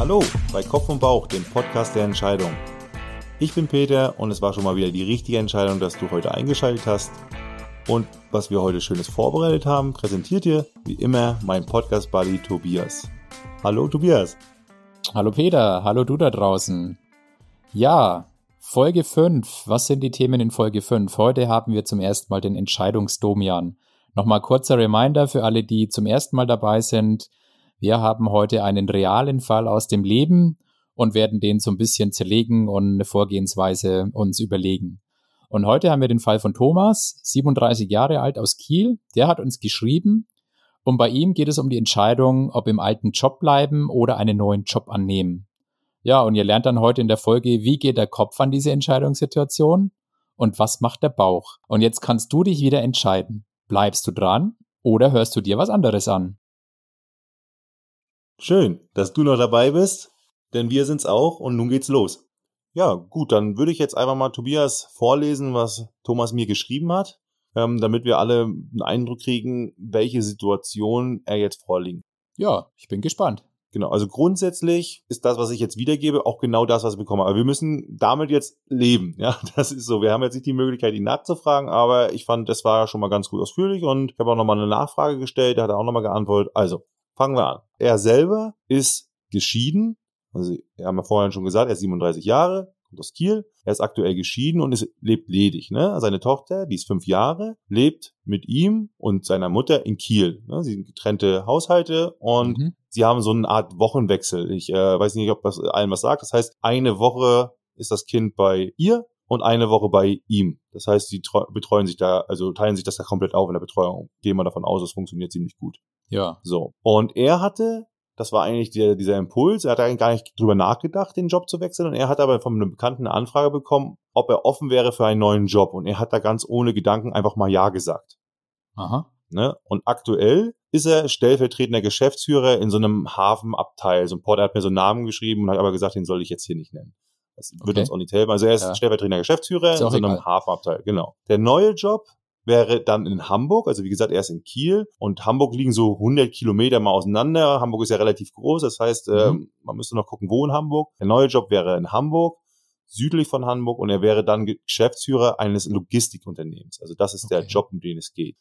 Hallo bei Kopf und Bauch, dem Podcast der Entscheidung. Ich bin Peter und es war schon mal wieder die richtige Entscheidung, dass du heute eingeschaltet hast. Und was wir heute Schönes vorbereitet haben, präsentiert dir wie immer mein Podcast-Buddy Tobias. Hallo Tobias. Hallo Peter, hallo du da draußen. Ja, Folge 5. Was sind die Themen in Folge 5? Heute haben wir zum ersten Mal den Entscheidungsdomian. Nochmal kurzer Reminder für alle, die zum ersten Mal dabei sind. Wir haben heute einen realen Fall aus dem Leben und werden den so ein bisschen zerlegen und eine Vorgehensweise uns überlegen. Und heute haben wir den Fall von Thomas, 37 Jahre alt aus Kiel. Der hat uns geschrieben und bei ihm geht es um die Entscheidung, ob im alten Job bleiben oder einen neuen Job annehmen. Ja, und ihr lernt dann heute in der Folge, wie geht der Kopf an diese Entscheidungssituation und was macht der Bauch. Und jetzt kannst du dich wieder entscheiden. Bleibst du dran oder hörst du dir was anderes an? Schön, dass du noch dabei bist, denn wir sind's auch und nun geht's los. Ja, gut, dann würde ich jetzt einfach mal Tobias vorlesen, was Thomas mir geschrieben hat, ähm, damit wir alle einen Eindruck kriegen, welche Situation er jetzt vorliegt. Ja, ich bin gespannt. Genau, also grundsätzlich ist das, was ich jetzt wiedergebe, auch genau das, was wir bekommen. Aber wir müssen damit jetzt leben. Ja, das ist so. Wir haben jetzt nicht die Möglichkeit, ihn nachzufragen, aber ich fand, das war schon mal ganz gut ausführlich und ich habe auch nochmal eine Nachfrage gestellt, da hat er auch nochmal geantwortet. Also, Fangen wir an. Er selber ist geschieden. Also, wir haben ja vorhin schon gesagt, er ist 37 Jahre, kommt aus Kiel. Er ist aktuell geschieden und ist, lebt ledig. Ne? Seine Tochter, die ist fünf Jahre, lebt mit ihm und seiner Mutter in Kiel. Ne? Sie sind getrennte Haushalte und mhm. sie haben so eine Art Wochenwechsel. Ich äh, weiß nicht, ob das allen was sagt. Das heißt, eine Woche ist das Kind bei ihr und eine Woche bei ihm. Das heißt, sie betreuen sich da, also teilen sich das da komplett auf in der Betreuung. Gehen wir davon aus, es funktioniert ziemlich gut. Ja. So. Und er hatte, das war eigentlich der, dieser Impuls, er hat eigentlich gar nicht drüber nachgedacht, den Job zu wechseln. Und er hat aber von einem Bekannten eine Anfrage bekommen, ob er offen wäre für einen neuen Job. Und er hat da ganz ohne Gedanken einfach mal Ja gesagt. Aha. Ne? Und aktuell ist er stellvertretender Geschäftsführer in so einem Hafenabteil. So ein Port, er hat mir so einen Namen geschrieben und hat aber gesagt, den soll ich jetzt hier nicht nennen. Das wird okay. uns auch nicht helfen. Also er ist ja. stellvertretender Geschäftsführer in so einem egal. Hafenabteil. Genau. Der neue Job wäre dann in Hamburg. Also wie gesagt, er ist in Kiel und Hamburg liegen so 100 Kilometer mal auseinander. Hamburg ist ja relativ groß, das heißt, mhm. äh, man müsste noch gucken, wo in Hamburg. Der neue Job wäre in Hamburg, südlich von Hamburg und er wäre dann Geschäftsführer eines Logistikunternehmens. Also das ist okay. der Job, um den es geht.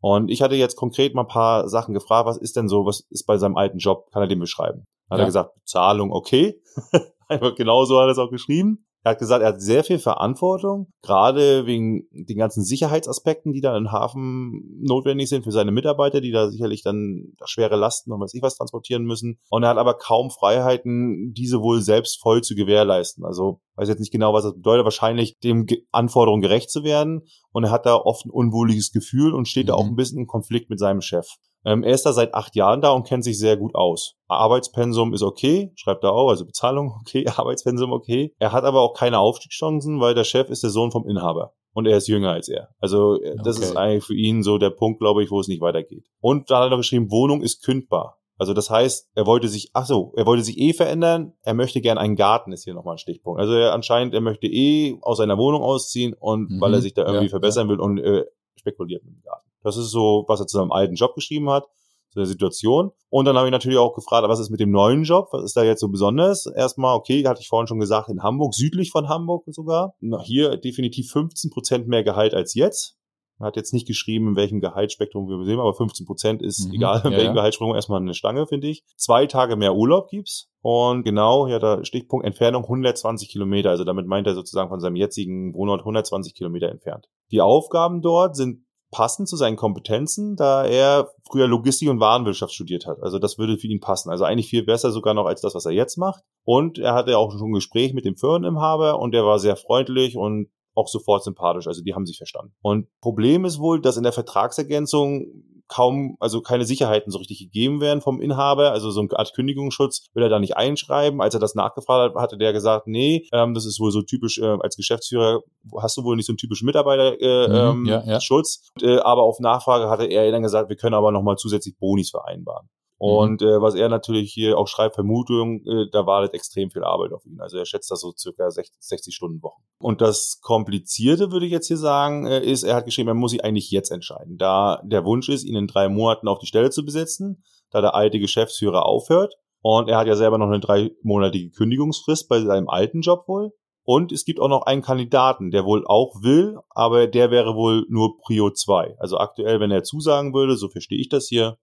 Und ich hatte jetzt konkret mal ein paar Sachen gefragt, was ist denn so, was ist bei seinem alten Job, kann er den beschreiben? Hat ja. er gesagt, Bezahlung okay. Einfach genauso hat er es auch geschrieben. Er hat gesagt, er hat sehr viel Verantwortung, gerade wegen den ganzen Sicherheitsaspekten, die da im Hafen notwendig sind für seine Mitarbeiter, die da sicherlich dann schwere Lasten und weiß ich was transportieren müssen. Und er hat aber kaum Freiheiten, diese wohl selbst voll zu gewährleisten. Also weiß jetzt nicht genau, was das bedeutet, wahrscheinlich dem Anforderungen gerecht zu werden. Und er hat da oft ein unwohliges Gefühl und steht mhm. da auch mhm. ein bisschen im Konflikt mit seinem Chef. Ähm, er ist da seit acht Jahren da und kennt sich sehr gut aus. Arbeitspensum ist okay, schreibt er auch, also Bezahlung okay, Arbeitspensum okay. Er hat aber auch keine Aufstiegschancen, weil der Chef ist der Sohn vom Inhaber. Und er ist jünger als er. Also äh, das okay. ist eigentlich für ihn so der Punkt, glaube ich, wo es nicht weitergeht. Und da hat er noch geschrieben, Wohnung ist kündbar. Also das heißt, er wollte sich, ach so, er wollte sich eh verändern. Er möchte gern einen Garten, ist hier nochmal ein Stichpunkt. Also er anscheinend, er möchte eh aus seiner Wohnung ausziehen und mhm, weil er sich da irgendwie ja, verbessern ja. will und äh, spekuliert mit dem Garten. Das ist so, was er zu seinem alten Job geschrieben hat, zu der Situation. Und dann habe ich natürlich auch gefragt, was ist mit dem neuen Job? Was ist da jetzt so besonders? Erstmal, okay, hatte ich vorhin schon gesagt, in Hamburg, südlich von Hamburg sogar. Hier definitiv 15 Prozent mehr Gehalt als jetzt. Er hat jetzt nicht geschrieben, in welchem Gehaltsspektrum wir sehen, aber 15 Prozent ist mhm, egal, in ja, welchem Gehaltsspektrum erstmal eine Stange, finde ich. Zwei Tage mehr Urlaub gibt's. Und genau, ja, da Stichpunkt Entfernung 120 Kilometer. Also damit meint er sozusagen von seinem jetzigen Wohnort 120 Kilometer entfernt. Die Aufgaben dort sind passend zu seinen Kompetenzen, da er früher Logistik und Warenwirtschaft studiert hat. Also das würde für ihn passen. Also eigentlich viel besser sogar noch als das, was er jetzt macht. Und er hatte auch schon ein Gespräch mit dem Firmeninhaber und der war sehr freundlich und auch sofort sympathisch. Also die haben sich verstanden. Und Problem ist wohl, dass in der Vertragsergänzung kaum, also keine Sicherheiten so richtig gegeben werden vom Inhaber. Also so eine Art Kündigungsschutz will er da nicht einschreiben. Als er das nachgefragt hat, hatte der gesagt, nee, ähm, das ist wohl so typisch, äh, als Geschäftsführer hast du wohl nicht so einen typischen Mitarbeiterschutz. Äh, mhm, ja, ja. Schutz. Äh, aber auf Nachfrage hatte er dann gesagt, wir können aber nochmal zusätzlich Bonis vereinbaren. Mhm. Und äh, was er natürlich hier auch schreibt, Vermutung, äh, da wartet extrem viel Arbeit auf ihn. Also er schätzt das so circa 60, 60 Stunden Wochen. Und das Komplizierte, würde ich jetzt hier sagen, äh, ist, er hat geschrieben, er muss sich eigentlich jetzt entscheiden. Da der Wunsch ist, ihn in drei Monaten auf die Stelle zu besetzen, da der alte Geschäftsführer aufhört Und er hat ja selber noch eine dreimonatige Kündigungsfrist bei seinem alten Job wohl. Und es gibt auch noch einen Kandidaten, der wohl auch will, aber der wäre wohl nur Prio 2. Also aktuell, wenn er zusagen würde, so verstehe ich das hier,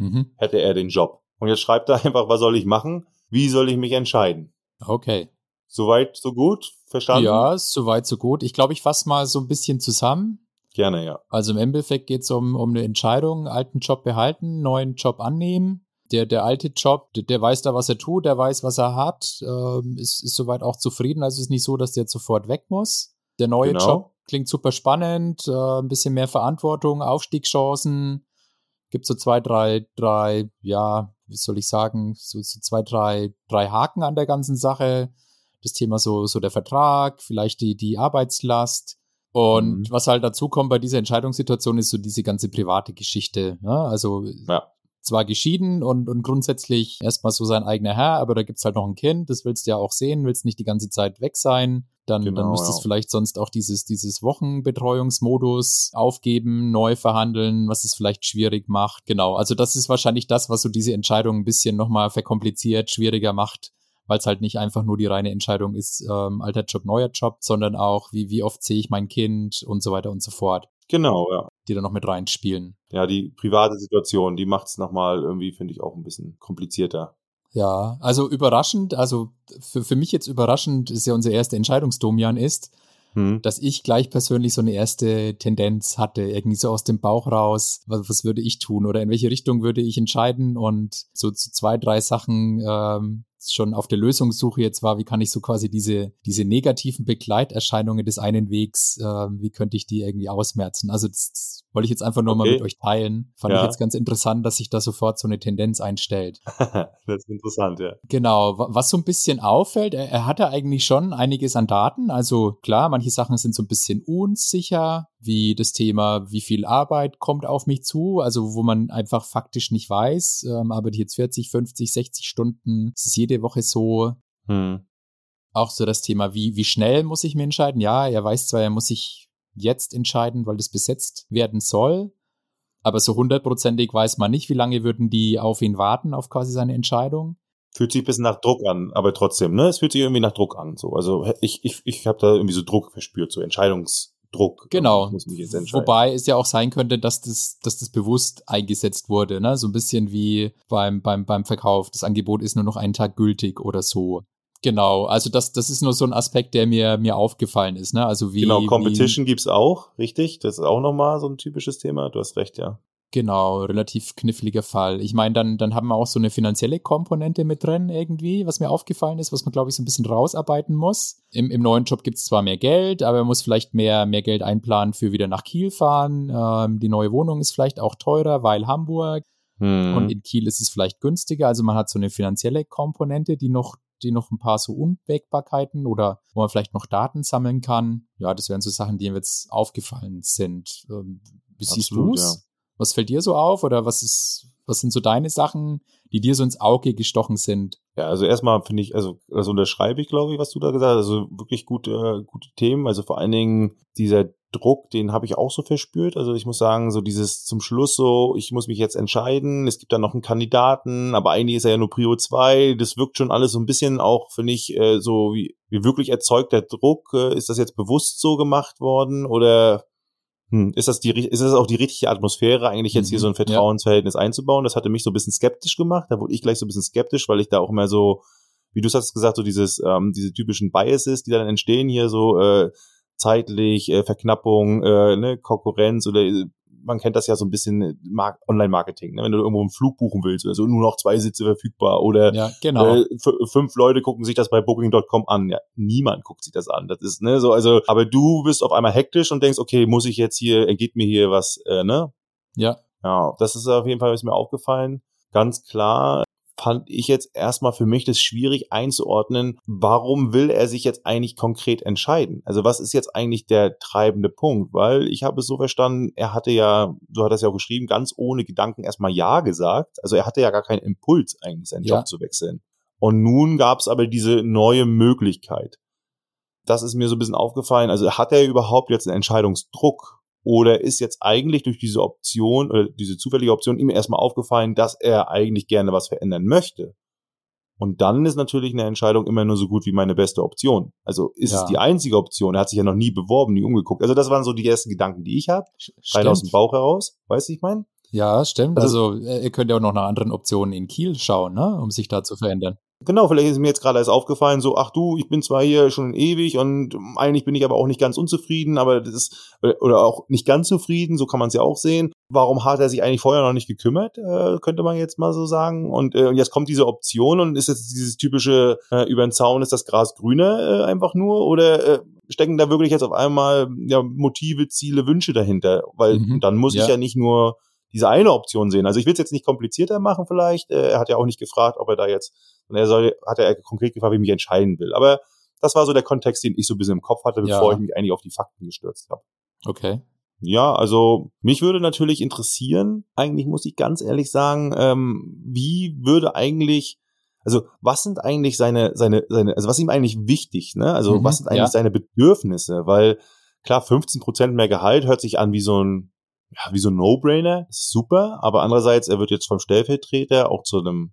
mhm. hätte er den Job. Und jetzt schreibt er einfach, was soll ich machen? Wie soll ich mich entscheiden? Okay. Soweit, so gut? Verstanden? Ja, soweit, so gut. Ich glaube, ich fasse mal so ein bisschen zusammen. Gerne, ja. Also im Endeffekt geht es um, um eine Entscheidung, alten Job behalten, neuen Job annehmen. Der, der alte Job, der, der weiß da, was er tut, der weiß, was er hat, ähm, ist, ist soweit auch zufrieden. Also es ist nicht so, dass der jetzt sofort weg muss. Der neue genau. Job klingt super spannend, äh, ein bisschen mehr Verantwortung, Aufstiegschancen. Gibt so zwei, drei, drei, ja, wie soll ich sagen, so, so zwei, drei, drei Haken an der ganzen Sache. Das Thema so, so der Vertrag, vielleicht die, die Arbeitslast. Und mhm. was halt dazu kommt bei dieser Entscheidungssituation ist so diese ganze private Geschichte. Ja? Also ja. zwar geschieden und, und grundsätzlich erstmal so sein eigener Herr, aber da gibt's halt noch ein Kind, das willst du ja auch sehen, willst nicht die ganze Zeit weg sein. Dann, genau, dann müsstest ja. vielleicht sonst auch dieses, dieses Wochenbetreuungsmodus aufgeben, neu verhandeln, was es vielleicht schwierig macht. Genau, also das ist wahrscheinlich das, was so diese Entscheidung ein bisschen nochmal verkompliziert, schwieriger macht, weil es halt nicht einfach nur die reine Entscheidung ist, ähm, alter Job, neuer Job, sondern auch, wie, wie oft sehe ich mein Kind und so weiter und so fort. Genau, ja. Die da noch mit reinspielen. Ja, die private Situation, die macht es nochmal irgendwie, finde ich, auch ein bisschen komplizierter. Ja, also überraschend, also für, für mich jetzt überraschend ist ja unser erster Entscheidungsdomian ist, hm. dass ich gleich persönlich so eine erste Tendenz hatte, irgendwie so aus dem Bauch raus, was, was würde ich tun oder in welche Richtung würde ich entscheiden und so, so zwei, drei Sachen ähm, schon auf der Lösungssuche jetzt war, wie kann ich so quasi diese, diese negativen Begleiterscheinungen des einen Wegs, äh, wie könnte ich die irgendwie ausmerzen? Also das, das wollte ich jetzt einfach nur okay. mal mit euch teilen. Fand ja. ich jetzt ganz interessant, dass sich da sofort so eine Tendenz einstellt. das ist interessant, ja. Genau. Was so ein bisschen auffällt, er, er hatte eigentlich schon einiges an Daten. Also klar, manche Sachen sind so ein bisschen unsicher, wie das Thema, wie viel Arbeit kommt auf mich zu, also wo man einfach faktisch nicht weiß, ähm, arbeite ich jetzt 40, 50, 60 Stunden, es ist jede Woche so. Hm. Auch so das Thema, wie, wie schnell muss ich mir entscheiden? Ja, er weiß zwar, er muss sich jetzt entscheiden, weil das besetzt werden soll, aber so hundertprozentig weiß man nicht, wie lange würden die auf ihn warten, auf quasi seine Entscheidung. Fühlt sich ein bisschen nach Druck an, aber trotzdem, ne? Es fühlt sich irgendwie nach Druck an. So. Also ich, ich, ich habe da irgendwie so Druck verspürt, so Entscheidungs, Druck. Genau. Wobei es ja auch sein könnte, dass das, dass das bewusst eingesetzt wurde, ne? So ein bisschen wie beim, beim, beim Verkauf. Das Angebot ist nur noch einen Tag gültig oder so. Genau, also das, das ist nur so ein Aspekt, der mir, mir aufgefallen ist, ne? Also wie. Genau, Competition wie, gibt's auch, richtig? Das ist auch nochmal so ein typisches Thema. Du hast recht, ja. Genau, relativ kniffliger Fall. Ich meine, dann, dann haben wir auch so eine finanzielle Komponente mit drin irgendwie, was mir aufgefallen ist, was man, glaube ich, so ein bisschen rausarbeiten muss. Im, im neuen Job gibt es zwar mehr Geld, aber man muss vielleicht mehr, mehr Geld einplanen für wieder nach Kiel fahren. Ähm, die neue Wohnung ist vielleicht auch teurer, weil Hamburg. Hm. Und in Kiel ist es vielleicht günstiger. Also man hat so eine finanzielle Komponente, die noch die noch ein paar so Unwägbarkeiten oder wo man vielleicht noch Daten sammeln kann. Ja, das wären so Sachen, die mir jetzt aufgefallen sind. Ähm, wie siehst du es? Was fällt dir so auf oder was ist, was sind so deine Sachen, die dir so ins Auge gestochen sind? Ja, also erstmal finde ich, also das unterschreibe ich, glaube ich, was du da gesagt hast. Also wirklich gute, gute Themen. Also vor allen Dingen dieser Druck, den habe ich auch so verspürt. Also ich muss sagen, so dieses zum Schluss so, ich muss mich jetzt entscheiden, es gibt da noch einen Kandidaten, aber eigentlich ist er ja nur Prio 2. Das wirkt schon alles so ein bisschen auch, finde ich, äh, so wie, wie wirklich erzeugter Druck. Äh, ist das jetzt bewusst so gemacht worden oder hm, ist das die, ist das auch die richtige Atmosphäre, eigentlich jetzt mhm, hier so ein Vertrauensverhältnis ja. einzubauen? Das hatte mich so ein bisschen skeptisch gemacht. Da wurde ich gleich so ein bisschen skeptisch, weil ich da auch immer so, wie du es hast gesagt, so dieses, ähm, diese typischen Biases, die dann entstehen hier so, äh, zeitlich, äh, Verknappung, äh, ne, Konkurrenz oder äh, man kennt das ja so ein bisschen äh, Mar Online-Marketing, ne? wenn du irgendwo einen Flug buchen willst oder so, nur noch zwei Sitze verfügbar oder ja, genau. äh, fünf Leute gucken sich das bei Booking.com an. Ja, niemand guckt sich das an. Das ist, ne, so, also, aber du bist auf einmal hektisch und denkst, okay, muss ich jetzt hier, entgeht mir hier was, äh, ne? Ja. Ja, das ist auf jeden Fall ist mir aufgefallen. Ganz klar, fand ich jetzt erstmal für mich das schwierig einzuordnen, warum will er sich jetzt eigentlich konkret entscheiden? Also was ist jetzt eigentlich der treibende Punkt? Weil ich habe es so verstanden, er hatte ja, so hat er es ja auch geschrieben, ganz ohne Gedanken erstmal Ja gesagt. Also er hatte ja gar keinen Impuls eigentlich, seinen ja. Job zu wechseln. Und nun gab es aber diese neue Möglichkeit. Das ist mir so ein bisschen aufgefallen. Also hat er überhaupt jetzt einen Entscheidungsdruck? Oder ist jetzt eigentlich durch diese Option oder diese zufällige Option ihm erstmal aufgefallen, dass er eigentlich gerne was verändern möchte? Und dann ist natürlich eine Entscheidung immer nur so gut wie meine beste Option. Also ist ja. es die einzige Option. Er hat sich ja noch nie beworben, nie umgeguckt. Also das waren so die ersten Gedanken, die ich habe. Rein aus dem Bauch heraus. Weißt du, ich meine? Ja, stimmt. Also, also ihr könnt ja auch noch nach anderen Optionen in Kiel schauen, ne? um sich da zu verändern. Genau, vielleicht ist mir jetzt gerade erst aufgefallen, so, ach du, ich bin zwar hier schon ewig und eigentlich bin ich aber auch nicht ganz unzufrieden, aber das ist, oder auch nicht ganz zufrieden, so kann man es ja auch sehen. Warum hat er sich eigentlich vorher noch nicht gekümmert, äh, könnte man jetzt mal so sagen. Und äh, jetzt kommt diese Option und ist jetzt dieses typische, äh, über den Zaun ist das Gras grüner äh, einfach nur, oder äh, stecken da wirklich jetzt auf einmal ja, Motive, Ziele, Wünsche dahinter? Weil mhm, dann muss ja. ich ja nicht nur diese eine Option sehen. Also ich will es jetzt nicht komplizierter machen vielleicht. Äh, er hat ja auch nicht gefragt, ob er da jetzt, und er soll, hat er konkret gefragt, wie ich mich entscheiden will. Aber das war so der Kontext, den ich so ein bisschen im Kopf hatte, bevor ja. ich mich eigentlich auf die Fakten gestürzt habe. Okay. Ja, also mich würde natürlich interessieren, eigentlich muss ich ganz ehrlich sagen, ähm, wie würde eigentlich, also was sind eigentlich seine, seine, seine, also was ist ihm eigentlich wichtig, ne? Also mhm, was sind eigentlich ja. seine Bedürfnisse? Weil klar, 15 Prozent mehr Gehalt hört sich an wie so ein, ja, wie so ein No-Brainer, ist super, aber andererseits, er wird jetzt vom Stellvertreter auch zu einem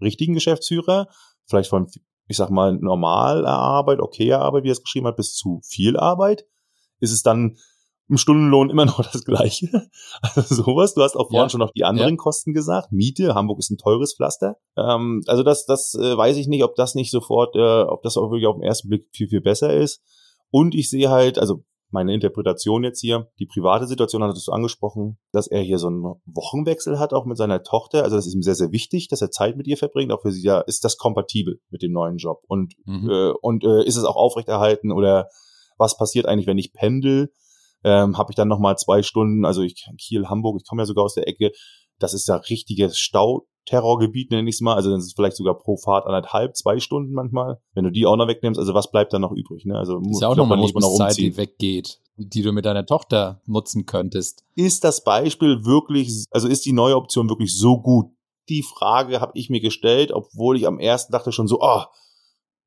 richtigen Geschäftsführer, vielleicht von, ich sag mal, normaler Arbeit, okayer Arbeit, wie er es geschrieben hat, bis zu viel Arbeit. Ist es dann im Stundenlohn immer noch das Gleiche? Also sowas. Du hast auch vorhin ja. schon noch die anderen ja. Kosten gesagt. Miete, Hamburg ist ein teures Pflaster. Ähm, also das, das äh, weiß ich nicht, ob das nicht sofort, äh, ob das auch wirklich auf den ersten Blick viel, viel besser ist. Und ich sehe halt, also meine Interpretation jetzt hier, die private Situation hattest du angesprochen, dass er hier so einen Wochenwechsel hat, auch mit seiner Tochter. Also das ist ihm sehr, sehr wichtig, dass er Zeit mit ihr verbringt. Auch für sie ja, ist das kompatibel mit dem neuen Job? Und, mhm. äh, und äh, ist es auch aufrechterhalten oder was passiert eigentlich, wenn ich pendel? Ähm, Habe ich dann nochmal zwei Stunden, also ich Kiel, Hamburg, ich komme ja sogar aus der Ecke, das ist ja richtiges Stau, Terrorgebiet, nenne ich es mal. Also dann ist es vielleicht sogar pro Fahrt anderthalb, zwei Stunden manchmal. Wenn du die auch noch wegnimmst, also was bleibt dann noch übrig? Ne? Also das ist ja auch nochmal Lebenszeit, die weggeht, die du mit deiner Tochter nutzen könntest. Ist das Beispiel wirklich, also ist die neue Option wirklich so gut? Die Frage habe ich mir gestellt, obwohl ich am ersten dachte schon so, oh,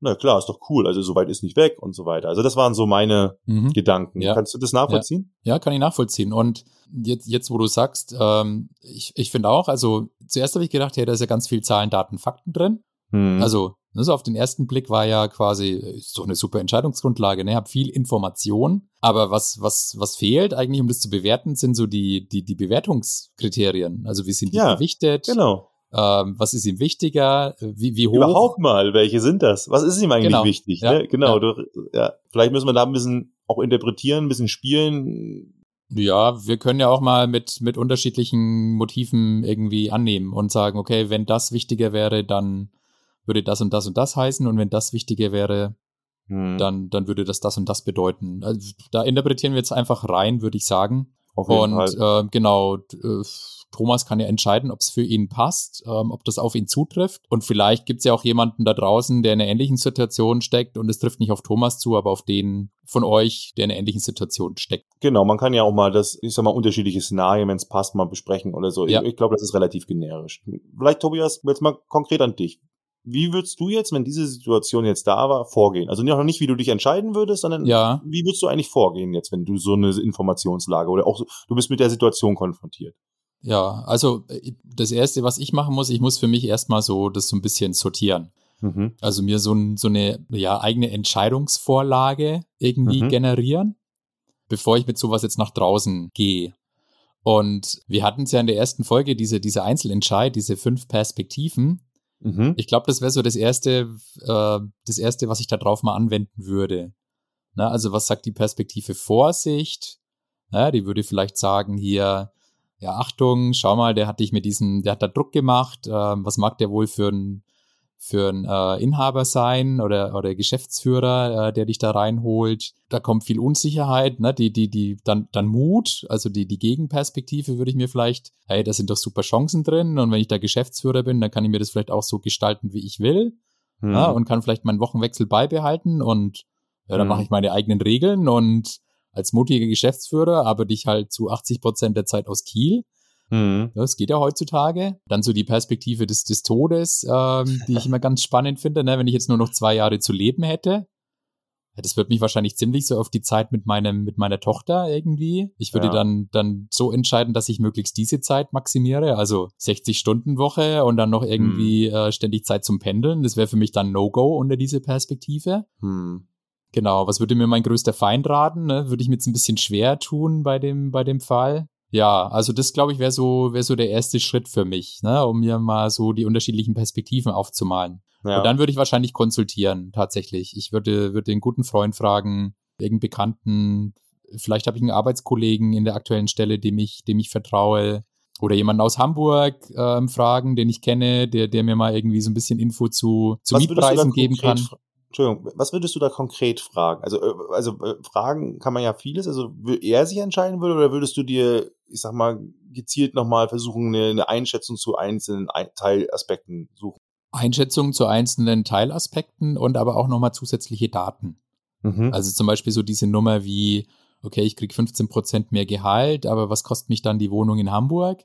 na klar, ist doch cool, also soweit ist nicht weg und so weiter. Also das waren so meine mhm. Gedanken. Ja. Kannst du das nachvollziehen? Ja. ja, kann ich nachvollziehen. Und jetzt, jetzt wo du sagst, ähm, ich, ich finde auch, also zuerst habe ich gedacht, ja, da ist ja ganz viel Zahlen, Daten, Fakten drin. Mhm. Also also auf den ersten Blick war ja quasi so eine super Entscheidungsgrundlage. Ne, habe viel Information, aber was was was fehlt eigentlich, um das zu bewerten, sind so die die die Bewertungskriterien. Also wie sind die ja, gewichtet? Genau. Ähm, was ist ihm wichtiger? Wie, wie hoch? Überhaupt mal, welche sind das? Was ist ihm eigentlich genau. wichtig? Ja, ne? Genau, ja. Du, ja. Vielleicht müssen wir da ein bisschen auch interpretieren, ein bisschen spielen. Ja, wir können ja auch mal mit, mit unterschiedlichen Motiven irgendwie annehmen und sagen, okay, wenn das wichtiger wäre, dann würde das und das und das heißen und wenn das wichtiger wäre, hm. dann, dann würde das das und das bedeuten. Also, da interpretieren wir jetzt einfach rein, würde ich sagen. Und Fall. Äh, genau, äh, Thomas kann ja entscheiden, ob es für ihn passt, ähm, ob das auf ihn zutrifft. Und vielleicht gibt es ja auch jemanden da draußen, der in einer ähnlichen Situation steckt und es trifft nicht auf Thomas zu, aber auf den von euch, der in einer ähnlichen Situation steckt. Genau, man kann ja auch mal das, ich sag mal, unterschiedliche Szenarien, wenn es passt, mal besprechen oder so. Ja. Ich, ich glaube, das ist relativ generisch. Vielleicht, Tobias, jetzt mal konkret an dich. Wie würdest du jetzt, wenn diese Situation jetzt da war, vorgehen? Also noch nicht, wie du dich entscheiden würdest, sondern ja. wie würdest du eigentlich vorgehen jetzt, wenn du so eine Informationslage oder auch so, du bist mit der Situation konfrontiert? Ja, also äh, das Erste, was ich machen muss, ich muss für mich erstmal so das so ein bisschen sortieren. Mhm. Also mir so, ein, so eine ja, eigene Entscheidungsvorlage irgendwie mhm. generieren, bevor ich mit sowas jetzt nach draußen gehe. Und wir hatten es ja in der ersten Folge, diese, diese Einzelentscheid, diese fünf Perspektiven. Mhm. Ich glaube, das wäre so das erste, äh, das erste, was ich da drauf mal anwenden würde. Na, also was sagt die Perspektive Vorsicht? Ja, die würde vielleicht sagen hier, ja, Achtung, schau mal, der hat dich mit diesem, der hat da Druck gemacht, äh, was mag der wohl für ein, für ein äh, Inhaber sein oder, oder Geschäftsführer, äh, der dich da reinholt. Da kommt viel Unsicherheit, ne? die, die, die, dann, dann Mut, also die, die Gegenperspektive würde ich mir vielleicht, hey, da sind doch super Chancen drin und wenn ich da Geschäftsführer bin, dann kann ich mir das vielleicht auch so gestalten, wie ich will hm. ja, und kann vielleicht meinen Wochenwechsel beibehalten und ja, dann hm. mache ich meine eigenen Regeln und als mutiger Geschäftsführer arbeite ich halt zu 80 Prozent der Zeit aus Kiel. Mhm. Das geht ja heutzutage. Dann so die Perspektive des, des Todes, ähm, die ich immer ganz spannend finde, ne? wenn ich jetzt nur noch zwei Jahre zu leben hätte. das wird mich wahrscheinlich ziemlich so auf die Zeit mit meinem, mit meiner Tochter irgendwie. Ich würde ja. dann, dann so entscheiden, dass ich möglichst diese Zeit maximiere, also 60 Stunden Woche und dann noch irgendwie hm. äh, ständig Zeit zum Pendeln. Das wäre für mich dann No-Go unter diese Perspektive. Hm. Genau, was würde mir mein größter Feind raten? Ne? Würde ich mir jetzt ein bisschen schwer tun bei dem, bei dem Fall. Ja, also das glaube ich wäre so, wäre so der erste Schritt für mich, ne, um mir mal so die unterschiedlichen Perspektiven aufzumalen. Ja. Und dann würde ich wahrscheinlich konsultieren, tatsächlich. Ich würde, würde den guten Freund fragen, irgendeinen Bekannten, vielleicht habe ich einen Arbeitskollegen in der aktuellen Stelle, dem ich, dem ich vertraue. Oder jemanden aus Hamburg ähm, fragen, den ich kenne, der, der mir mal irgendwie so ein bisschen Info zu, zu Mietpreisen geben kann. Entschuldigung, was würdest du da konkret fragen? Also, äh, also äh, fragen kann man ja vieles. Also, er sich entscheiden würde oder würdest du dir, ich sag mal, gezielt nochmal versuchen, eine, eine Einschätzung zu einzelnen Teilaspekten suchen? Einschätzungen zu einzelnen Teilaspekten und aber auch nochmal zusätzliche Daten. Mhm. Also zum Beispiel so diese Nummer wie, okay, ich krieg 15 Prozent mehr Gehalt, aber was kostet mich dann die Wohnung in Hamburg?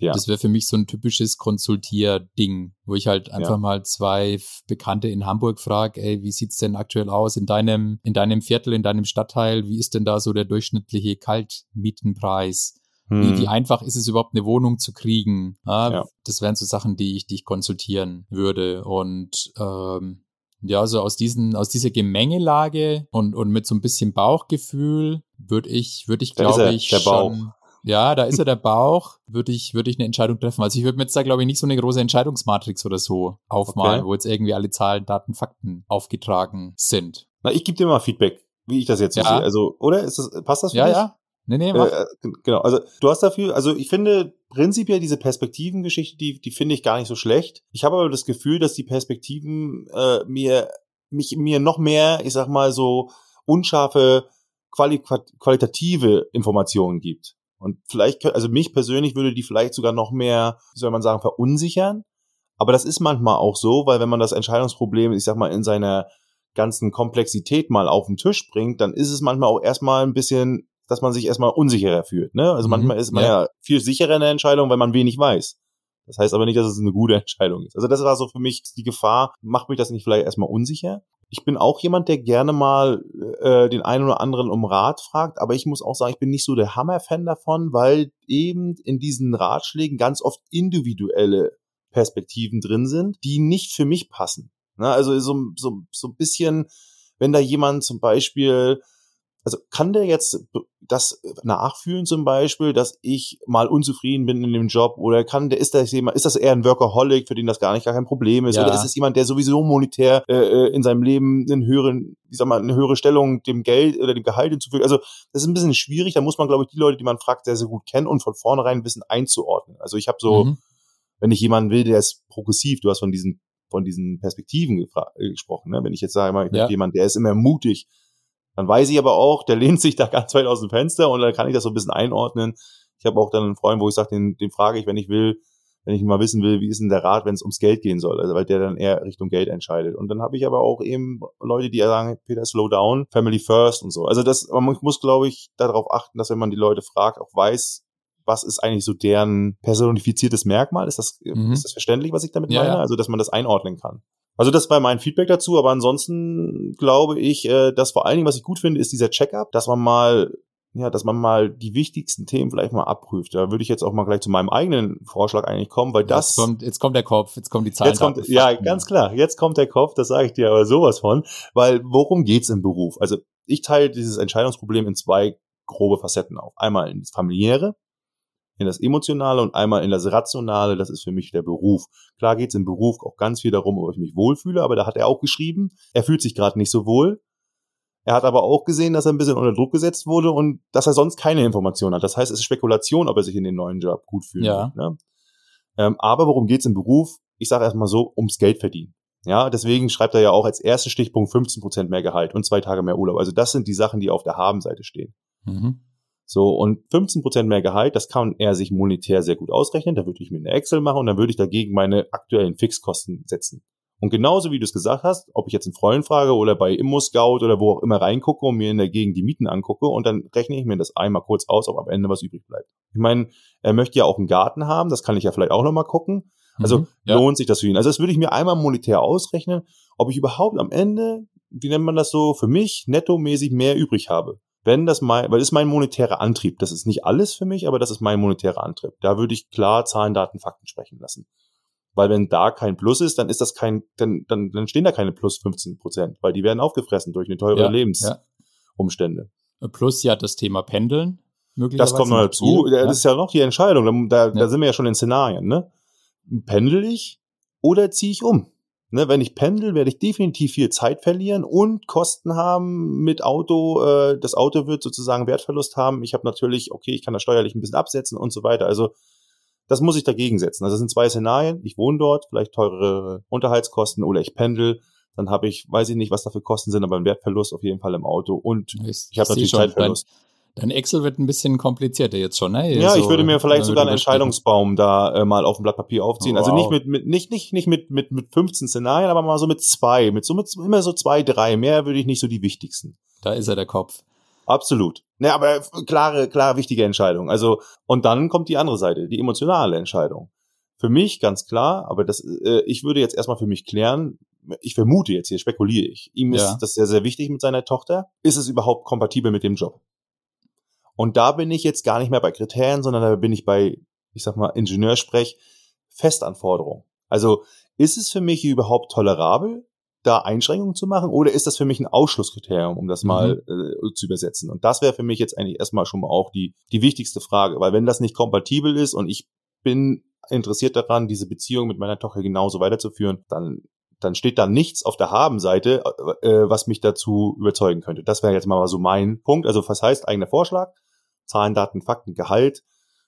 Ja. Das wäre für mich so ein typisches Konsultier-Ding, wo ich halt einfach ja. mal zwei Bekannte in Hamburg frage, ey, wie sieht's denn aktuell aus in deinem, in deinem Viertel, in deinem Stadtteil? Wie ist denn da so der durchschnittliche Kaltmietenpreis? Hm. Wie, wie einfach ist es überhaupt, eine Wohnung zu kriegen? Ja, ja. Das wären so Sachen, die ich, die ich konsultieren würde. Und ähm, ja, so aus diesen, aus dieser Gemengelage und, und mit so ein bisschen Bauchgefühl würde ich, würde ich, glaube ich, schon ja, da ist ja der Bauch, würde ich, würde ich eine Entscheidung treffen. Also ich würde mir jetzt da, glaube ich, nicht so eine große Entscheidungsmatrix oder so aufmalen, okay. wo jetzt irgendwie alle Zahlen, Daten, Fakten aufgetragen sind. Na, ich gebe dir mal Feedback, wie ich das jetzt ja. so sehe. Also, oder? Ist das, passt das für ja, dich? Ja, ja. Nee, nee, mach. Äh, genau, also du hast dafür, also ich finde prinzipiell diese Perspektivengeschichte, die, die finde ich gar nicht so schlecht. Ich habe aber das Gefühl, dass die Perspektiven äh, mir, mich, mir noch mehr, ich sag mal so, unscharfe quali qualitative Informationen gibt. Und vielleicht, also mich persönlich würde die vielleicht sogar noch mehr, wie soll man sagen, verunsichern. Aber das ist manchmal auch so, weil wenn man das Entscheidungsproblem, ich sag mal, in seiner ganzen Komplexität mal auf den Tisch bringt, dann ist es manchmal auch erstmal ein bisschen, dass man sich erstmal unsicherer fühlt. Ne? Also mhm, manchmal ist man ja. ja viel sicherer in der Entscheidung, weil man wenig weiß. Das heißt aber nicht, dass es eine gute Entscheidung ist. Also das war so für mich die Gefahr, macht mich das nicht vielleicht erstmal unsicher? Ich bin auch jemand, der gerne mal äh, den einen oder anderen um Rat fragt, aber ich muss auch sagen, ich bin nicht so der Hammer-Fan davon, weil eben in diesen Ratschlägen ganz oft individuelle Perspektiven drin sind, die nicht für mich passen. Ne? Also so, so, so ein bisschen, wenn da jemand zum Beispiel also kann der jetzt das nachfühlen zum Beispiel, dass ich mal unzufrieden bin in dem Job oder kann der ist das jemand, ist das eher ein Workaholic, für den das gar nicht gar kein Problem ist ja. oder ist es jemand, der sowieso monetär äh, äh, in seinem Leben einen höheren, wie sag mal, eine höhere Stellung dem Geld oder dem Gehalt hinzufügt. Also das ist ein bisschen schwierig. Da muss man glaube ich die Leute, die man fragt, sehr sehr gut kennen und von vornherein wissen einzuordnen. Also ich habe so, mhm. wenn ich jemanden will, der ist progressiv, du hast von diesen von diesen Perspektiven gesprochen. Ne? Wenn ich jetzt sage, mal, ich ja. jemand, der ist immer mutig, dann weiß ich aber auch, der lehnt sich da ganz weit aus dem Fenster und dann kann ich das so ein bisschen einordnen. Ich habe auch dann einen Freund, wo ich sage, den, den frage ich, wenn ich will, wenn ich mal wissen will, wie ist denn der Rat, wenn es ums Geld gehen soll, also weil der dann eher Richtung Geld entscheidet. Und dann habe ich aber auch eben Leute, die sagen, Peter, slow down, Family first und so. Also das, man muss, glaube ich, darauf achten, dass wenn man die Leute fragt, auch weiß, was ist eigentlich so deren personifiziertes Merkmal? Ist das, mhm. ist das verständlich, was ich damit ja, meine? Also, dass man das einordnen kann. Also das war mein Feedback dazu, aber ansonsten glaube ich, äh, dass vor allen Dingen, was ich gut finde, ist dieser Checkup, dass man mal ja, dass man mal die wichtigsten Themen vielleicht mal abprüft. Da würde ich jetzt auch mal gleich zu meinem eigenen Vorschlag eigentlich kommen, weil das. Jetzt kommt, jetzt kommt der Kopf, jetzt kommen die Zahlen. Jetzt kommt, ja, ganz klar, jetzt kommt der Kopf, das sage ich dir aber sowas von, weil worum geht's im Beruf? Also ich teile dieses Entscheidungsproblem in zwei grobe Facetten auf. Einmal ins familiäre, in das Emotionale und einmal in das Rationale, das ist für mich der Beruf. Klar geht es im Beruf auch ganz viel darum, ob ich mich wohlfühle, aber da hat er auch geschrieben, er fühlt sich gerade nicht so wohl. Er hat aber auch gesehen, dass er ein bisschen unter Druck gesetzt wurde und dass er sonst keine Informationen hat. Das heißt, es ist Spekulation, ob er sich in den neuen Job gut fühlt. Ja. Ne? Ähm, aber worum geht es im Beruf? Ich sage erstmal so, ums Geld verdienen. Ja, deswegen schreibt er ja auch als erster Stichpunkt 15 Prozent mehr Gehalt und zwei Tage mehr Urlaub. Also das sind die Sachen, die auf der Habenseite stehen. Mhm. So, und 15% mehr Gehalt, das kann er sich monetär sehr gut ausrechnen. Da würde ich mir eine Excel machen und dann würde ich dagegen meine aktuellen Fixkosten setzen. Und genauso wie du es gesagt hast, ob ich jetzt einen Freund frage oder bei ImmoScout oder wo auch immer reingucke und mir in der Gegend die Mieten angucke und dann rechne ich mir das einmal kurz aus, ob am Ende was übrig bleibt. Ich meine, er möchte ja auch einen Garten haben, das kann ich ja vielleicht auch nochmal gucken. Also mhm, ja. lohnt sich das für ihn. Also das würde ich mir einmal monetär ausrechnen, ob ich überhaupt am Ende wie nennt man das so, für mich nettomäßig mehr übrig habe. Wenn das mein, weil das ist mein monetärer Antrieb. Das ist nicht alles für mich, aber das ist mein monetärer Antrieb. Da würde ich klar Zahlen, Daten, Fakten sprechen lassen. Weil wenn da kein Plus ist, dann ist das kein, dann, dann, dann stehen da keine plus 15 Prozent, weil die werden aufgefressen durch eine teure ja, Lebensumstände. Ja. Plus ja das Thema Pendeln. Das kommt noch dazu. Ja. Das ist ja noch die Entscheidung. Da, da, da sind wir ja schon in Szenarien, ne? Pendel ich oder ziehe ich um? Ne, wenn ich pendel, werde ich definitiv viel Zeit verlieren und Kosten haben mit Auto. Äh, das Auto wird sozusagen Wertverlust haben. Ich habe natürlich, okay, ich kann das steuerlich ein bisschen absetzen und so weiter. Also das muss ich dagegen setzen. Also das sind zwei Szenarien. Ich wohne dort, vielleicht teurere Unterhaltskosten oder ich pendel. Dann habe ich, weiß ich nicht, was dafür Kosten sind, aber ein Wertverlust auf jeden Fall im Auto. Und ich, ich habe natürlich Zeitverlust. Dein Excel wird ein bisschen komplizierter jetzt schon, ne? Ja, so, ich würde mir vielleicht sogar einen Entscheidungsbaum da äh, mal auf dem Blatt Papier aufziehen. Also wow. Also nicht mit, mit nicht nicht nicht mit mit mit 15 Szenarien, aber mal so mit zwei, mit so mit immer so zwei, drei. Mehr würde ich nicht so die wichtigsten. Da ist er der Kopf. Absolut. Ne, aber klare, klare, wichtige Entscheidung. Also, und dann kommt die andere Seite, die emotionale Entscheidung. Für mich ganz klar, aber das, äh, ich würde jetzt erstmal für mich klären, ich vermute jetzt hier, spekuliere ich. Ihm ist ja. das sehr, sehr wichtig mit seiner Tochter. Ist es überhaupt kompatibel mit dem Job? Und da bin ich jetzt gar nicht mehr bei Kriterien, sondern da bin ich bei, ich sag mal, Ingenieursprech, Festanforderungen. Also, ist es für mich überhaupt tolerabel, da Einschränkungen zu machen oder ist das für mich ein Ausschlusskriterium, um das mal mhm. äh, zu übersetzen? Und das wäre für mich jetzt eigentlich erstmal schon mal auch die, die wichtigste Frage, weil wenn das nicht kompatibel ist und ich bin interessiert daran, diese Beziehung mit meiner Tochter genauso weiterzuführen, dann dann steht da nichts auf der Haben-Seite, äh, was mich dazu überzeugen könnte. Das wäre jetzt mal so mein Punkt. Also was heißt eigener Vorschlag? Zahlen, Daten, Fakten, Gehalt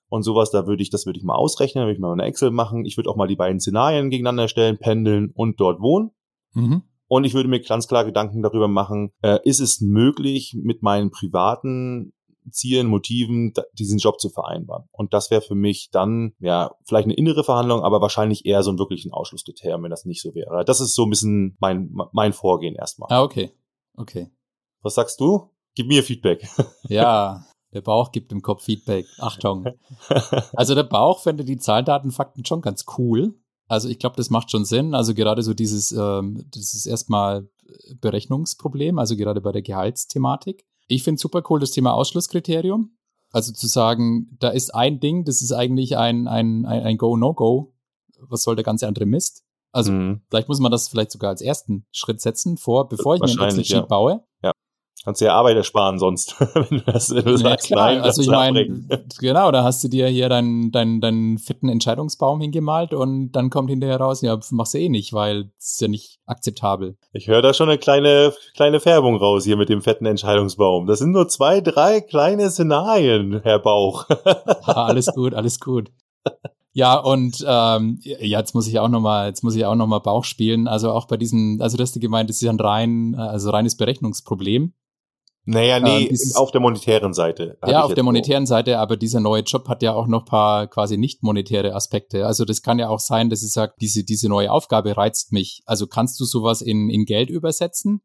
und sowas. Da würde ich, das würde ich mal ausrechnen, würde ich mal eine Excel machen. Ich würde auch mal die beiden Szenarien gegeneinander stellen, pendeln und dort wohnen. Mhm. Und ich würde mir ganz klar Gedanken darüber machen, äh, ist es möglich, mit meinen privaten Zielen, Motiven, diesen Job zu vereinbaren. Und das wäre für mich dann, ja, vielleicht eine innere Verhandlung, aber wahrscheinlich eher so ein wirklichen Ausschlusskriterium, wenn das nicht so wäre. Das ist so ein bisschen mein, mein Vorgehen erstmal. Ah, okay. Okay. Was sagst du? Gib mir Feedback. Ja, der Bauch gibt dem Kopf Feedback. Achtung. Also der Bauch fände die Zahlen, Daten, Fakten schon ganz cool. Also ich glaube, das macht schon Sinn. Also gerade so dieses, ähm, das ist erstmal Berechnungsproblem, also gerade bei der Gehaltsthematik. Ich finde super cool das Thema Ausschlusskriterium. Also zu sagen, da ist ein Ding, das ist eigentlich ein, ein, ein, ein Go-No-Go. Was soll der ganze andere Mist? Also mhm. vielleicht muss man das vielleicht sogar als ersten Schritt setzen, vor, bevor ich mir ein Excel-Sheet ja. baue. Kannst du ja Arbeit ersparen sonst, wenn du das wenn du ja, sagst, klar. nein, also ich meine, genau, da hast du dir hier deinen dein, dein fitten Entscheidungsbaum hingemalt und dann kommt hinterher raus, ja, machst du eh nicht, weil es ist ja nicht akzeptabel. Ich höre da schon eine kleine, kleine Färbung raus hier mit dem fetten Entscheidungsbaum. Das sind nur zwei, drei kleine Szenarien, Herr Bauch. ah, alles gut, alles gut. Ja, und ähm, ja, jetzt muss ich auch nochmal, jetzt muss ich auch noch mal Bauch spielen. Also auch bei diesen, also das hast du gemeint, das ist ja ein rein, also reines Berechnungsproblem. Naja, nee, ähm, auf der monetären Seite. Ja, auf der monetären so. Seite, aber dieser neue Job hat ja auch noch paar quasi nicht monetäre Aspekte. Also das kann ja auch sein, dass ich sage, diese, diese neue Aufgabe reizt mich. Also kannst du sowas in, in Geld übersetzen?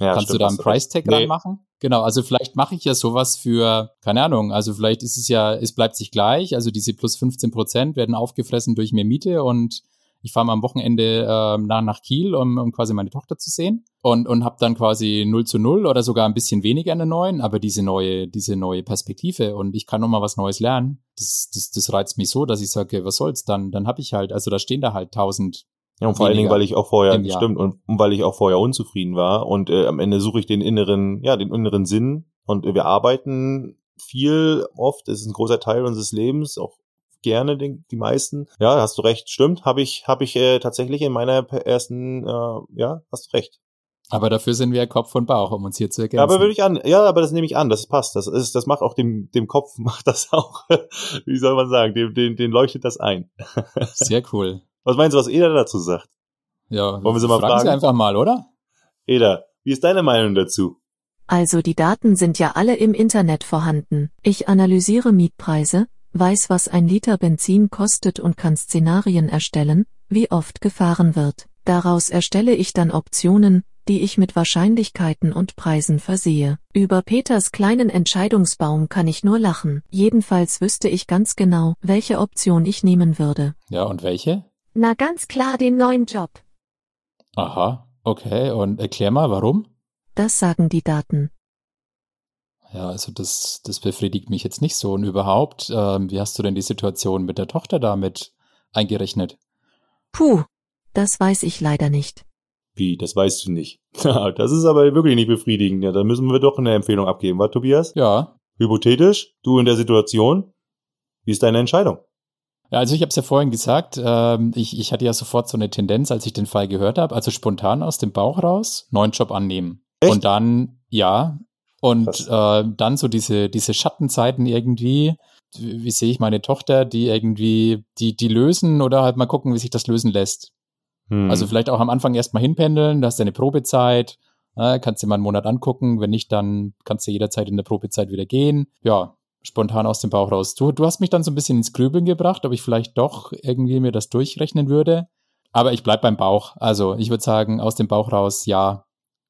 Ja, Kannst stimmt, du da einen Price Tag nee. reinmachen? Genau, also vielleicht mache ich ja sowas für, keine Ahnung, also vielleicht ist es ja, es bleibt sich gleich, also diese plus 15 Prozent werden aufgefressen durch mehr Miete und ich fahre mal am Wochenende äh, nach, nach Kiel, um, um quasi meine Tochter zu sehen. Und, und habe dann quasi 0 zu 0 oder sogar ein bisschen weniger in der neuen, aber diese neue, diese neue Perspektive. Und ich kann nochmal was Neues lernen. Das, das, das reizt mich so, dass ich sage, was soll's, dann, dann habe ich halt, also da stehen da halt 1000 ja, und vor allen Dingen, weil ich auch vorher, stimmt, und, und weil ich auch vorher unzufrieden war. Und äh, am Ende suche ich den inneren, ja, den inneren Sinn. Und äh, wir arbeiten viel oft, es ist ein großer Teil unseres Lebens, auch gerne den, die meisten. Ja, hast du recht, stimmt, habe ich habe ich äh, tatsächlich in meiner ersten äh, ja, hast du recht. Aber dafür sind wir Kopf und Bauch, um uns hier zu ergänzen. aber würde ich an, ja, aber das nehme ich an, das passt. Das ist, das macht auch dem, dem Kopf, macht das auch, wie soll man sagen, dem, dem, den leuchtet das ein. Sehr cool. Was meinst du, was Eda dazu sagt? Ja, wollen wir sie mal fragen? Fragen Sie einfach mal, oder? Eda, wie ist deine Meinung dazu? Also die Daten sind ja alle im Internet vorhanden. Ich analysiere Mietpreise, weiß, was ein Liter Benzin kostet und kann Szenarien erstellen, wie oft gefahren wird. Daraus erstelle ich dann Optionen, die ich mit Wahrscheinlichkeiten und Preisen versehe. Über Peters kleinen Entscheidungsbaum kann ich nur lachen. Jedenfalls wüsste ich ganz genau, welche Option ich nehmen würde. Ja, und welche? Na ganz klar den neuen Job. Aha, Okay, und erklär mal, warum? Das sagen die Daten. Ja, also das, das befriedigt mich jetzt nicht so. Und überhaupt, ähm, wie hast du denn die Situation mit der Tochter damit eingerechnet? Puh, das weiß ich leider nicht. Wie, das weißt du nicht. das ist aber wirklich nicht befriedigend. Ja, da müssen wir doch eine Empfehlung abgeben, was, Tobias? Ja. Hypothetisch, du in der Situation, wie ist deine Entscheidung? Ja, also ich habe es ja vorhin gesagt, ähm, ich, ich hatte ja sofort so eine Tendenz, als ich den Fall gehört habe, also spontan aus dem Bauch raus, neuen Job annehmen. Echt? Und dann, ja, und äh, dann so diese, diese Schattenzeiten irgendwie, wie, sehe ich meine Tochter, die irgendwie, die, die lösen oder halt mal gucken, wie sich das lösen lässt. Hm. Also vielleicht auch am Anfang erstmal hinpendeln, da hast du eine Probezeit, äh, kannst dir mal einen Monat angucken, wenn nicht, dann kannst du jederzeit in der Probezeit wieder gehen. Ja, spontan aus dem Bauch raus. Du, du hast mich dann so ein bisschen ins Grübeln gebracht, ob ich vielleicht doch irgendwie mir das durchrechnen würde. Aber ich bleib beim Bauch. Also ich würde sagen, aus dem Bauch raus, ja,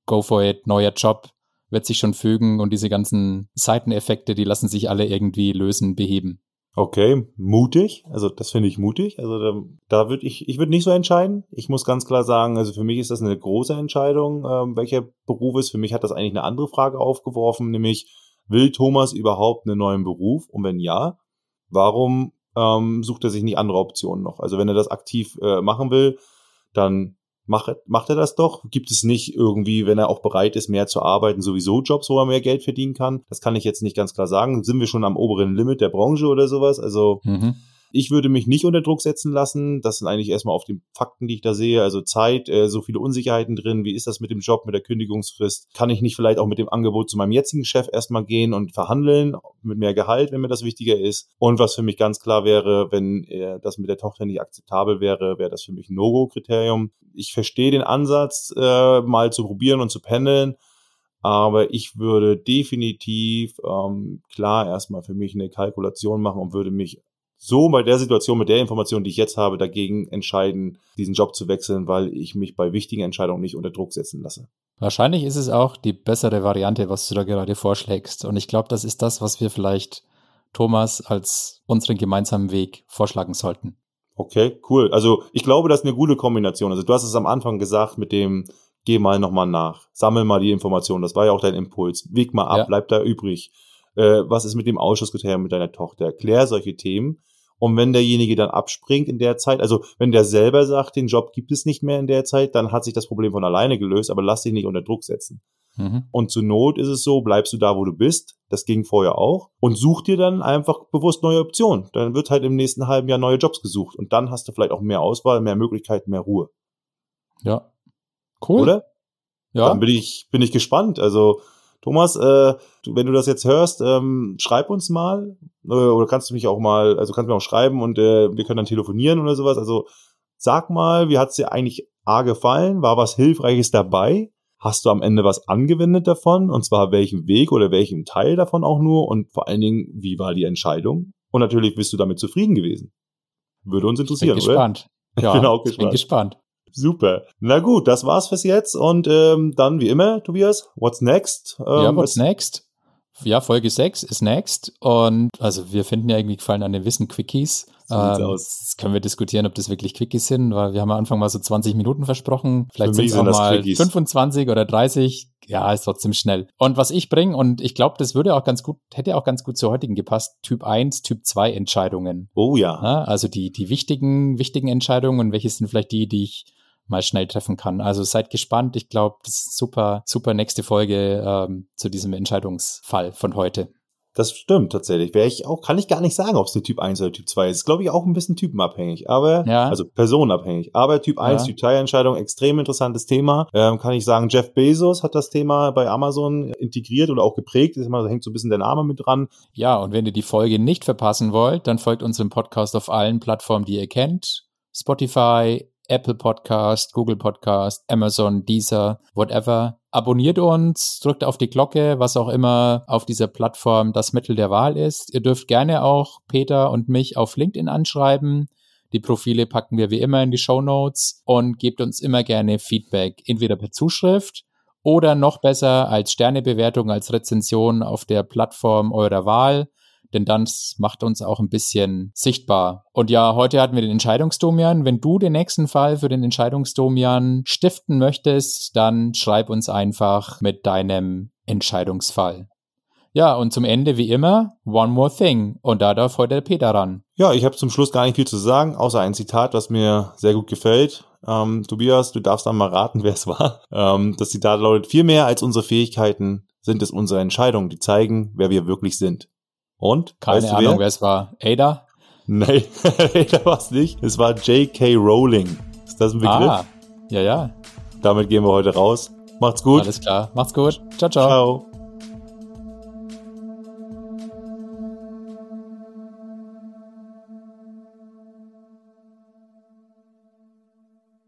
go for it, neuer Job, wird sich schon fügen und diese ganzen Seiteneffekte, die lassen sich alle irgendwie lösen, beheben. Okay, mutig. Also das finde ich mutig. Also da, da würde ich, ich würde nicht so entscheiden. Ich muss ganz klar sagen, also für mich ist das eine große Entscheidung, ähm, welcher Beruf ist. Für mich hat das eigentlich eine andere Frage aufgeworfen, nämlich will Thomas überhaupt einen neuen Beruf? Und wenn ja, warum ähm, sucht er sich nicht andere Optionen noch? Also wenn er das aktiv äh, machen will, dann macht, macht er das doch? Gibt es nicht irgendwie, wenn er auch bereit ist, mehr zu arbeiten, sowieso Jobs, wo er mehr Geld verdienen kann? Das kann ich jetzt nicht ganz klar sagen. Sind wir schon am oberen Limit der Branche oder sowas? Also mhm. Ich würde mich nicht unter Druck setzen lassen. Das sind eigentlich erstmal auf die Fakten, die ich da sehe. Also Zeit, äh, so viele Unsicherheiten drin. Wie ist das mit dem Job, mit der Kündigungsfrist? Kann ich nicht vielleicht auch mit dem Angebot zu meinem jetzigen Chef erstmal gehen und verhandeln mit mehr Gehalt, wenn mir das wichtiger ist? Und was für mich ganz klar wäre, wenn äh, das mit der Tochter nicht akzeptabel wäre, wäre das für mich ein No-Go-Kriterium. Ich verstehe den Ansatz, äh, mal zu probieren und zu pendeln. Aber ich würde definitiv ähm, klar erstmal für mich eine Kalkulation machen und würde mich so bei der Situation, mit der Information, die ich jetzt habe, dagegen entscheiden, diesen Job zu wechseln, weil ich mich bei wichtigen Entscheidungen nicht unter Druck setzen lasse. Wahrscheinlich ist es auch die bessere Variante, was du da gerade vorschlägst. Und ich glaube, das ist das, was wir vielleicht Thomas als unseren gemeinsamen Weg vorschlagen sollten. Okay, cool. Also ich glaube, das ist eine gute Kombination. Also du hast es am Anfang gesagt mit dem, geh mal nochmal nach, sammel mal die Informationen. Das war ja auch dein Impuls. Weg mal ab, ja. bleib da übrig. Äh, was ist mit dem Ausschusskriterium mit deiner Tochter? Klär solche Themen. Und wenn derjenige dann abspringt in der Zeit, also wenn der selber sagt, den Job gibt es nicht mehr in der Zeit, dann hat sich das Problem von alleine gelöst, aber lass dich nicht unter Druck setzen. Mhm. Und zur Not ist es so, bleibst du da, wo du bist. Das ging vorher auch. Und such dir dann einfach bewusst neue Optionen. Dann wird halt im nächsten halben Jahr neue Jobs gesucht. Und dann hast du vielleicht auch mehr Auswahl, mehr Möglichkeiten, mehr Ruhe. Ja. Cool. Oder? Ja. Dann bin ich, bin ich gespannt. Also, Thomas, äh, du, wenn du das jetzt hörst, ähm, schreib uns mal äh, oder kannst du mich auch mal, also kannst du mir auch schreiben und äh, wir können dann telefonieren oder sowas. Also sag mal, wie hat's dir eigentlich A gefallen? War was Hilfreiches dabei? Hast du am Ende was angewendet davon? Und zwar welchen Weg oder welchen Teil davon auch nur? Und vor allen Dingen, wie war die Entscheidung? Und natürlich bist du damit zufrieden gewesen. Würde uns interessieren, ich bin gespannt. oder? Ja, genau, gespannt. bin gespannt. Super. Na gut, das war's fürs jetzt. Und ähm, dann wie immer, Tobias, what's next? Ähm, ja, what's next? Ja, Folge 6 ist next. Und also wir finden ja irgendwie gefallen an den Wissen-Quickies. So ähm, aus. können wir diskutieren, ob das wirklich Quickies sind, weil wir haben am Anfang mal so 20 Minuten versprochen. Vielleicht sind es auch mal Quickies. 25 oder 30. Ja, ist trotzdem schnell. Und was ich bringe, und ich glaube, das würde auch ganz gut, hätte auch ganz gut zur heutigen gepasst, Typ 1, Typ 2 Entscheidungen. Oh ja. ja also die, die wichtigen, wichtigen Entscheidungen und welche sind vielleicht die, die ich mal schnell treffen kann. Also seid gespannt. Ich glaube, das ist super, super nächste Folge ähm, zu diesem Entscheidungsfall von heute. Das stimmt tatsächlich. Wäre ich auch, kann ich gar nicht sagen, ob es eine Typ 1 oder Typ 2 ist. Glaube ich auch ein bisschen typenabhängig, aber, ja. also personenabhängig. Aber Typ 1, ja. Typ 2 Entscheidung, extrem interessantes Thema. Ähm, kann ich sagen, Jeff Bezos hat das Thema bei Amazon integriert oder auch geprägt. Das hängt so ein bisschen der Name mit dran. Ja, und wenn ihr die Folge nicht verpassen wollt, dann folgt unserem Podcast auf allen Plattformen, die ihr kennt. Spotify, Apple Podcast, Google Podcast, Amazon, Deezer, whatever. Abonniert uns, drückt auf die Glocke, was auch immer auf dieser Plattform das Mittel der Wahl ist. Ihr dürft gerne auch Peter und mich auf LinkedIn anschreiben. Die Profile packen wir wie immer in die Show Notes und gebt uns immer gerne Feedback, entweder per Zuschrift oder noch besser als Sternebewertung, als Rezension auf der Plattform eurer Wahl. Denn das macht uns auch ein bisschen sichtbar. Und ja, heute hatten wir den Entscheidungsdomian. Wenn du den nächsten Fall für den Entscheidungsdomian stiften möchtest, dann schreib uns einfach mit deinem Entscheidungsfall. Ja, und zum Ende wie immer, one more thing. Und da darf heute der Peter ran. Ja, ich habe zum Schluss gar nicht viel zu sagen, außer ein Zitat, was mir sehr gut gefällt. Ähm, Tobias, du darfst dann mal raten, wer es war. Ähm, das Zitat lautet, viel mehr als unsere Fähigkeiten sind es unsere Entscheidungen, die zeigen, wer wir wirklich sind. Und? Keine weißt Ahnung, wer? wer es war. Ada? Nein, Ada war es nicht. Es war J.K. Rowling. Ist das ein Begriff? Ah, ja, ja. Damit gehen wir heute raus. Macht's gut. Alles klar. Macht's gut. Ciao, ciao. Ciao.